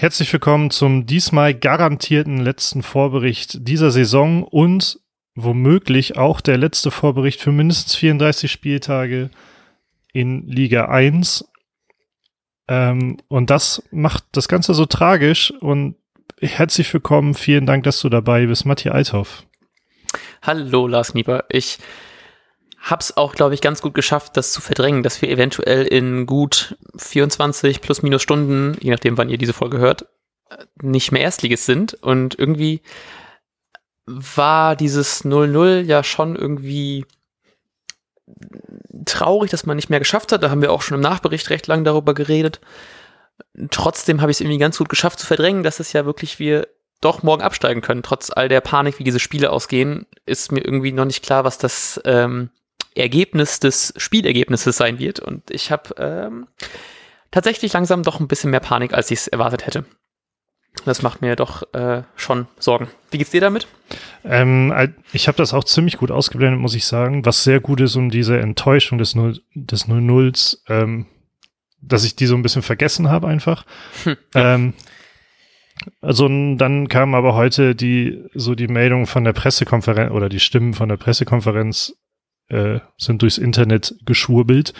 Herzlich willkommen zum diesmal garantierten letzten Vorbericht dieser Saison und womöglich auch der letzte Vorbericht für mindestens 34 Spieltage in Liga 1. Ähm, und das macht das Ganze so tragisch und herzlich willkommen. Vielen Dank, dass du dabei bist, Matthias Althoff. Hallo, Lars Nieper. Ich hab's auch, glaube ich, ganz gut geschafft, das zu verdrängen, dass wir eventuell in gut 24 plus minus Stunden, je nachdem, wann ihr diese Folge hört, nicht mehr Erstligist sind. Und irgendwie war dieses 0-0 ja schon irgendwie traurig, dass man nicht mehr geschafft hat. Da haben wir auch schon im Nachbericht recht lang darüber geredet. Trotzdem habe ich es irgendwie ganz gut geschafft zu verdrängen, dass es ja wirklich wir doch morgen absteigen können. Trotz all der Panik, wie diese Spiele ausgehen, ist mir irgendwie noch nicht klar, was das ähm, Ergebnis des Spielergebnisses sein wird. Und ich habe ähm, tatsächlich langsam doch ein bisschen mehr Panik, als ich es erwartet hätte. Das macht mir doch äh, schon Sorgen. Wie geht's dir damit? Ähm, ich habe das auch ziemlich gut ausgeblendet, muss ich sagen. Was sehr gut ist, um diese Enttäuschung des Null, des Null Nulls, ähm, dass ich die so ein bisschen vergessen habe einfach. Hm, ja. ähm, also dann kam aber heute die so die Meldung von der Pressekonferenz oder die Stimmen von der Pressekonferenz äh, sind durchs Internet geschwurbelt.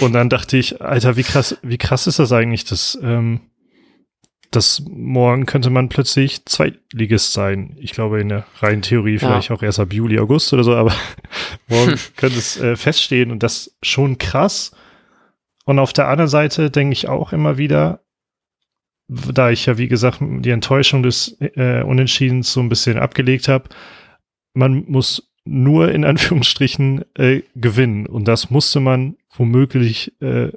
Und dann dachte ich, Alter, wie krass, wie krass ist das eigentlich, dass, ähm, dass morgen könnte man plötzlich Zweitligist sein. Ich glaube in der reinen Theorie vielleicht ja. auch erst ab Juli, August oder so, aber morgen hm. könnte es äh, feststehen und das schon krass. Und auf der anderen Seite denke ich auch immer wieder, da ich ja wie gesagt die Enttäuschung des äh, Unentschiedens so ein bisschen abgelegt habe, man muss nur in Anführungsstrichen äh, gewinnen. Und das musste man womöglich äh,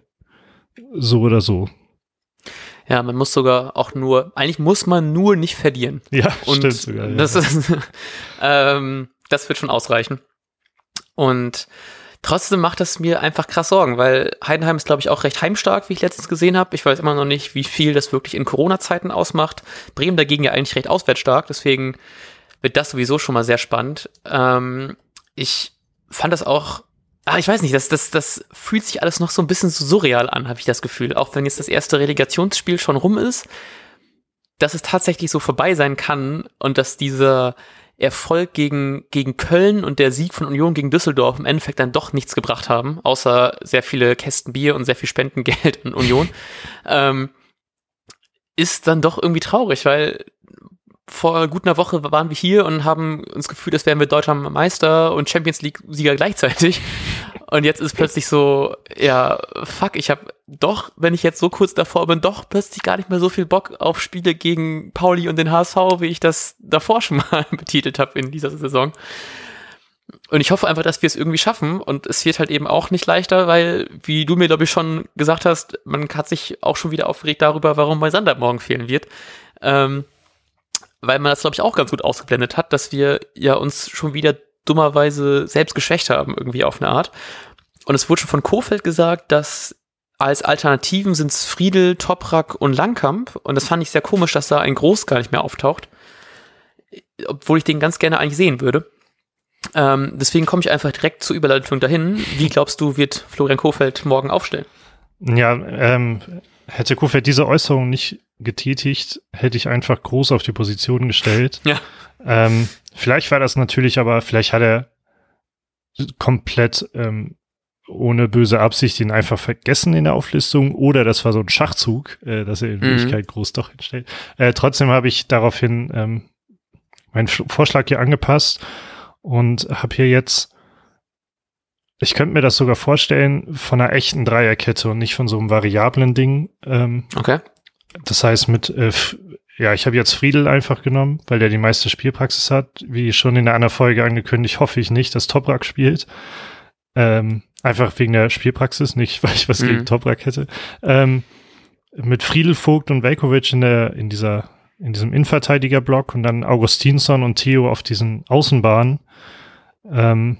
so oder so. Ja, man muss sogar auch nur, eigentlich muss man nur nicht verlieren. Ja, und stimmt sogar. Ja. Das, ist, ähm, das wird schon ausreichen. Und trotzdem macht das mir einfach krass Sorgen, weil Heidenheim ist, glaube ich, auch recht heimstark, wie ich letztens gesehen habe. Ich weiß immer noch nicht, wie viel das wirklich in Corona-Zeiten ausmacht. Bremen dagegen ja eigentlich recht auswärtsstark, deswegen wird das sowieso schon mal sehr spannend. Ähm, ich fand das auch, ah, ich weiß nicht, das, das, das fühlt sich alles noch so ein bisschen so surreal an, habe ich das Gefühl. Auch wenn jetzt das erste Relegationsspiel schon rum ist, dass es tatsächlich so vorbei sein kann und dass dieser Erfolg gegen, gegen Köln und der Sieg von Union gegen Düsseldorf im Endeffekt dann doch nichts gebracht haben, außer sehr viele Kästen Bier und sehr viel Spendengeld an Union, ähm, ist dann doch irgendwie traurig, weil vor gut einer Woche waren wir hier und haben uns gefühlt, als wären wir deutscher Meister und Champions League-Sieger gleichzeitig. Und jetzt ist plötzlich so, ja, fuck, ich habe doch, wenn ich jetzt so kurz davor bin, doch plötzlich gar nicht mehr so viel Bock auf Spiele gegen Pauli und den HSV, wie ich das davor schon mal betitelt habe in dieser Saison. Und ich hoffe einfach, dass wir es irgendwie schaffen. Und es wird halt eben auch nicht leichter, weil, wie du mir, glaube ich, schon gesagt hast, man hat sich auch schon wieder aufgeregt darüber, warum Moisander morgen fehlen wird. Ähm, weil man das, glaube ich, auch ganz gut ausgeblendet hat, dass wir ja uns schon wieder dummerweise selbst geschwächt haben, irgendwie auf eine Art. Und es wurde schon von Kofeld gesagt, dass als Alternativen sind es Friedel, Toprak und Langkamp. Und das fand ich sehr komisch, dass da ein Groß gar nicht mehr auftaucht. Obwohl ich den ganz gerne eigentlich sehen würde. Ähm, deswegen komme ich einfach direkt zur Überleitung dahin. Wie glaubst du, wird Florian Kofeld morgen aufstellen? Ja, ähm, hätte Kofeld diese Äußerung nicht getätigt, hätte ich einfach groß auf die Position gestellt. Ja. Ähm, vielleicht war das natürlich, aber vielleicht hat er komplett ähm, ohne böse Absicht ihn einfach vergessen in der Auflistung oder das war so ein Schachzug, äh, dass er in mhm. Wirklichkeit groß doch hinstellt. Äh, trotzdem habe ich daraufhin ähm, meinen Vorschlag hier angepasst und habe hier jetzt, ich könnte mir das sogar vorstellen, von einer echten Dreierkette und nicht von so einem variablen Ding. Ähm, okay. Das heißt, mit, äh, ja, ich habe jetzt Friedel einfach genommen, weil der die meiste Spielpraxis hat. Wie schon in der anderen Folge angekündigt, hoffe ich nicht, dass Toprak spielt. Ähm, einfach wegen der Spielpraxis, nicht weil ich was mhm. gegen Toprak hätte. Ähm, mit Friedel, Vogt und Velkovic in der, in dieser, in diesem Innenverteidigerblock und dann Augustinsson und Theo auf diesen Außenbahnen. Ähm,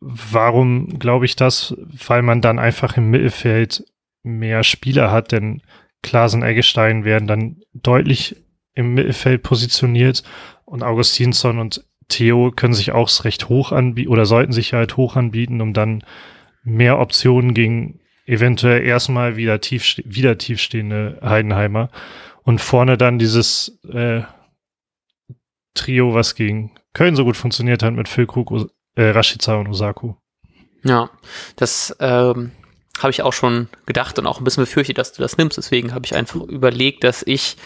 warum glaube ich das? Weil man dann einfach im Mittelfeld mehr Spieler hat, denn Klasen Eggestein werden dann deutlich im Mittelfeld positioniert und Augustinsson und Theo können sich auch recht hoch anbieten oder sollten sich halt hoch anbieten, um dann mehr Optionen gegen eventuell erstmal wieder, tief, wieder tiefstehende Heidenheimer und vorne dann dieses äh, Trio, was gegen Köln so gut funktioniert hat mit Füllkrug, äh, Rashica und Osaku. Ja, das ähm, habe ich auch schon gedacht und auch ein bisschen befürchtet, dass du das nimmst. Deswegen habe ich einfach überlegt, dass ich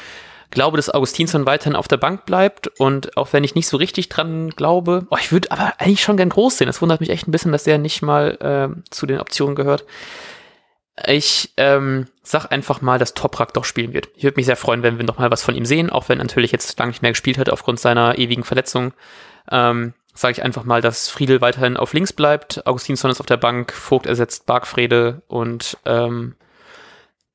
glaube, dass Augustinsson weiterhin auf der Bank bleibt und auch wenn ich nicht so richtig dran glaube, oh, ich würde aber eigentlich schon gern groß sehen. Das wundert mich echt ein bisschen, dass der nicht mal äh, zu den Optionen gehört. Ich ähm, sag einfach mal, dass Toprak doch spielen wird. Ich würde mich sehr freuen, wenn wir noch mal was von ihm sehen, auch wenn natürlich jetzt lange nicht mehr gespielt hat aufgrund seiner ewigen Verletzung. Ähm, sage ich einfach mal, dass Friedel weiterhin auf links bleibt, Augustinsson ist auf der Bank, Vogt ersetzt Bargfrede und ähm,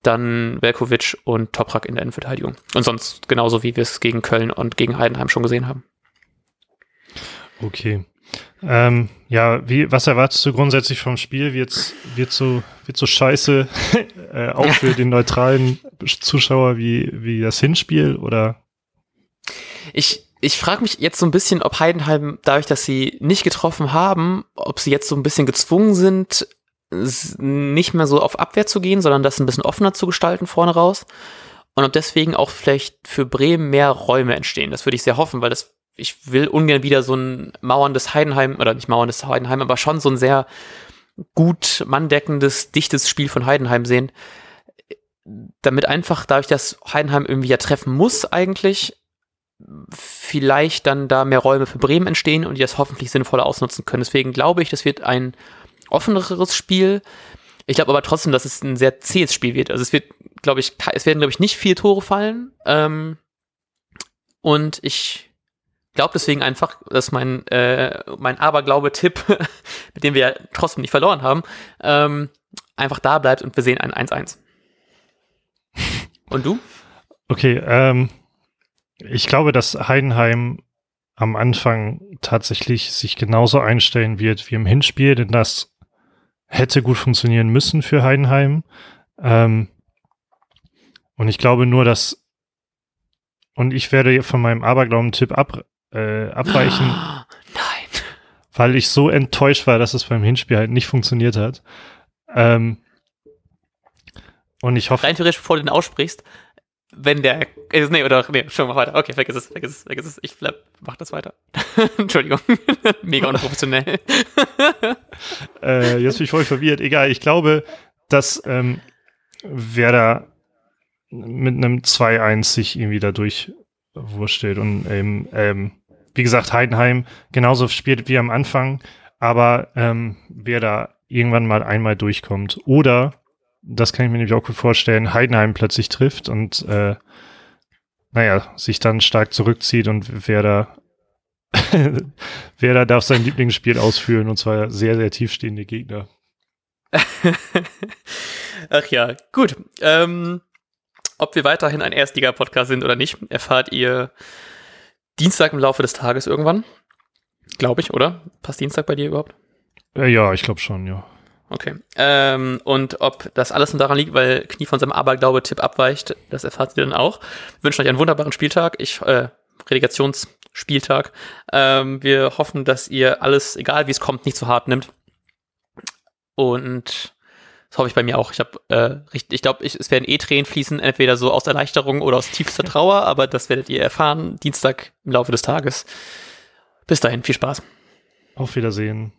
dann Velkovic und Toprak in der Innenverteidigung. Und sonst genauso, wie wir es gegen Köln und gegen Heidenheim schon gesehen haben. Okay. Ähm, ja, wie, was erwartest du grundsätzlich vom Spiel? Wird's, wird so, wird so scheiße, äh, auch für den neutralen Zuschauer wie, wie das Hinspiel oder? Ich, ich frage mich jetzt so ein bisschen, ob Heidenheim, dadurch, dass sie nicht getroffen haben, ob sie jetzt so ein bisschen gezwungen sind, nicht mehr so auf Abwehr zu gehen, sondern das ein bisschen offener zu gestalten vorne raus. Und ob deswegen auch vielleicht für Bremen mehr Räume entstehen. Das würde ich sehr hoffen, weil das ich will ungern wieder so ein mauerndes Heidenheim, oder nicht mauerndes Heidenheim, aber schon so ein sehr gut manndeckendes, dichtes Spiel von Heidenheim sehen. Damit einfach, dadurch, dass Heidenheim irgendwie ja treffen muss eigentlich, vielleicht dann da mehr Räume für Bremen entstehen und die das hoffentlich sinnvoller ausnutzen können. Deswegen glaube ich, das wird ein offeneres Spiel. Ich glaube aber trotzdem, dass es ein sehr zähes Spiel wird. Also es wird, glaube ich, es werden, glaube ich, nicht vier Tore fallen. Ähm, und ich glaube deswegen einfach, dass mein, äh, mein Aberglaube-Tipp, mit dem wir ja trotzdem nicht verloren haben, ähm, einfach da bleibt und wir sehen ein 1-1. Und du? Okay, ähm, ich glaube, dass Heidenheim am Anfang tatsächlich sich genauso einstellen wird wie im Hinspiel, denn das hätte gut funktionieren müssen für Heidenheim. Ähm, und ich glaube nur, dass und ich werde von meinem Aberglauben-Tipp ab, äh, abweichen. Nein. Weil ich so enttäuscht war, dass es beim Hinspiel halt nicht funktioniert hat. Ähm, und ich hoffe. Rein theoretisch, bevor du den aussprichst, wenn der. Äh, nee, oder. Nee, schon mal weiter. Okay, vergiss es, vergiss es, vergiss es. Ich bleib, mach das weiter. Entschuldigung. Mega unprofessionell. äh, jetzt bin ich voll verwirrt. Egal, ich glaube, dass ähm, Werder mit einem 2-1 sich irgendwie da durchwurstelt und ähm, ähm, wie gesagt, Heidenheim genauso spielt wie am Anfang, aber ähm, wer da irgendwann mal einmal durchkommt. Oder, das kann ich mir nämlich auch gut vorstellen, Heidenheim plötzlich trifft und äh, naja, sich dann stark zurückzieht und wer da wer da darf sein Lieblingsspiel ausführen und zwar sehr, sehr tiefstehende Gegner. Ach ja, gut. Ähm, ob wir weiterhin ein Erstliga-Podcast sind oder nicht, erfahrt ihr Dienstag im Laufe des Tages irgendwann. Glaube ich, oder? Passt Dienstag bei dir überhaupt? Äh, ja, ich glaube schon, ja. Okay. Ähm, und ob das alles nur daran liegt, weil Knie von seinem Aberglaube-Tipp abweicht, das erfahrt ihr dann auch. Wir wünschen euch einen wunderbaren Spieltag. Ich, äh, Relegationsspieltag. Ähm, wir hoffen, dass ihr alles, egal wie es kommt, nicht zu hart nimmt. Und das hoffe ich bei mir auch. Ich habe äh, ich glaube, es werden eh Tränen fließen, entweder so aus Erleichterung oder aus tiefster Trauer, aber das werdet ihr erfahren Dienstag im Laufe des Tages. Bis dahin, viel Spaß. Auf Wiedersehen.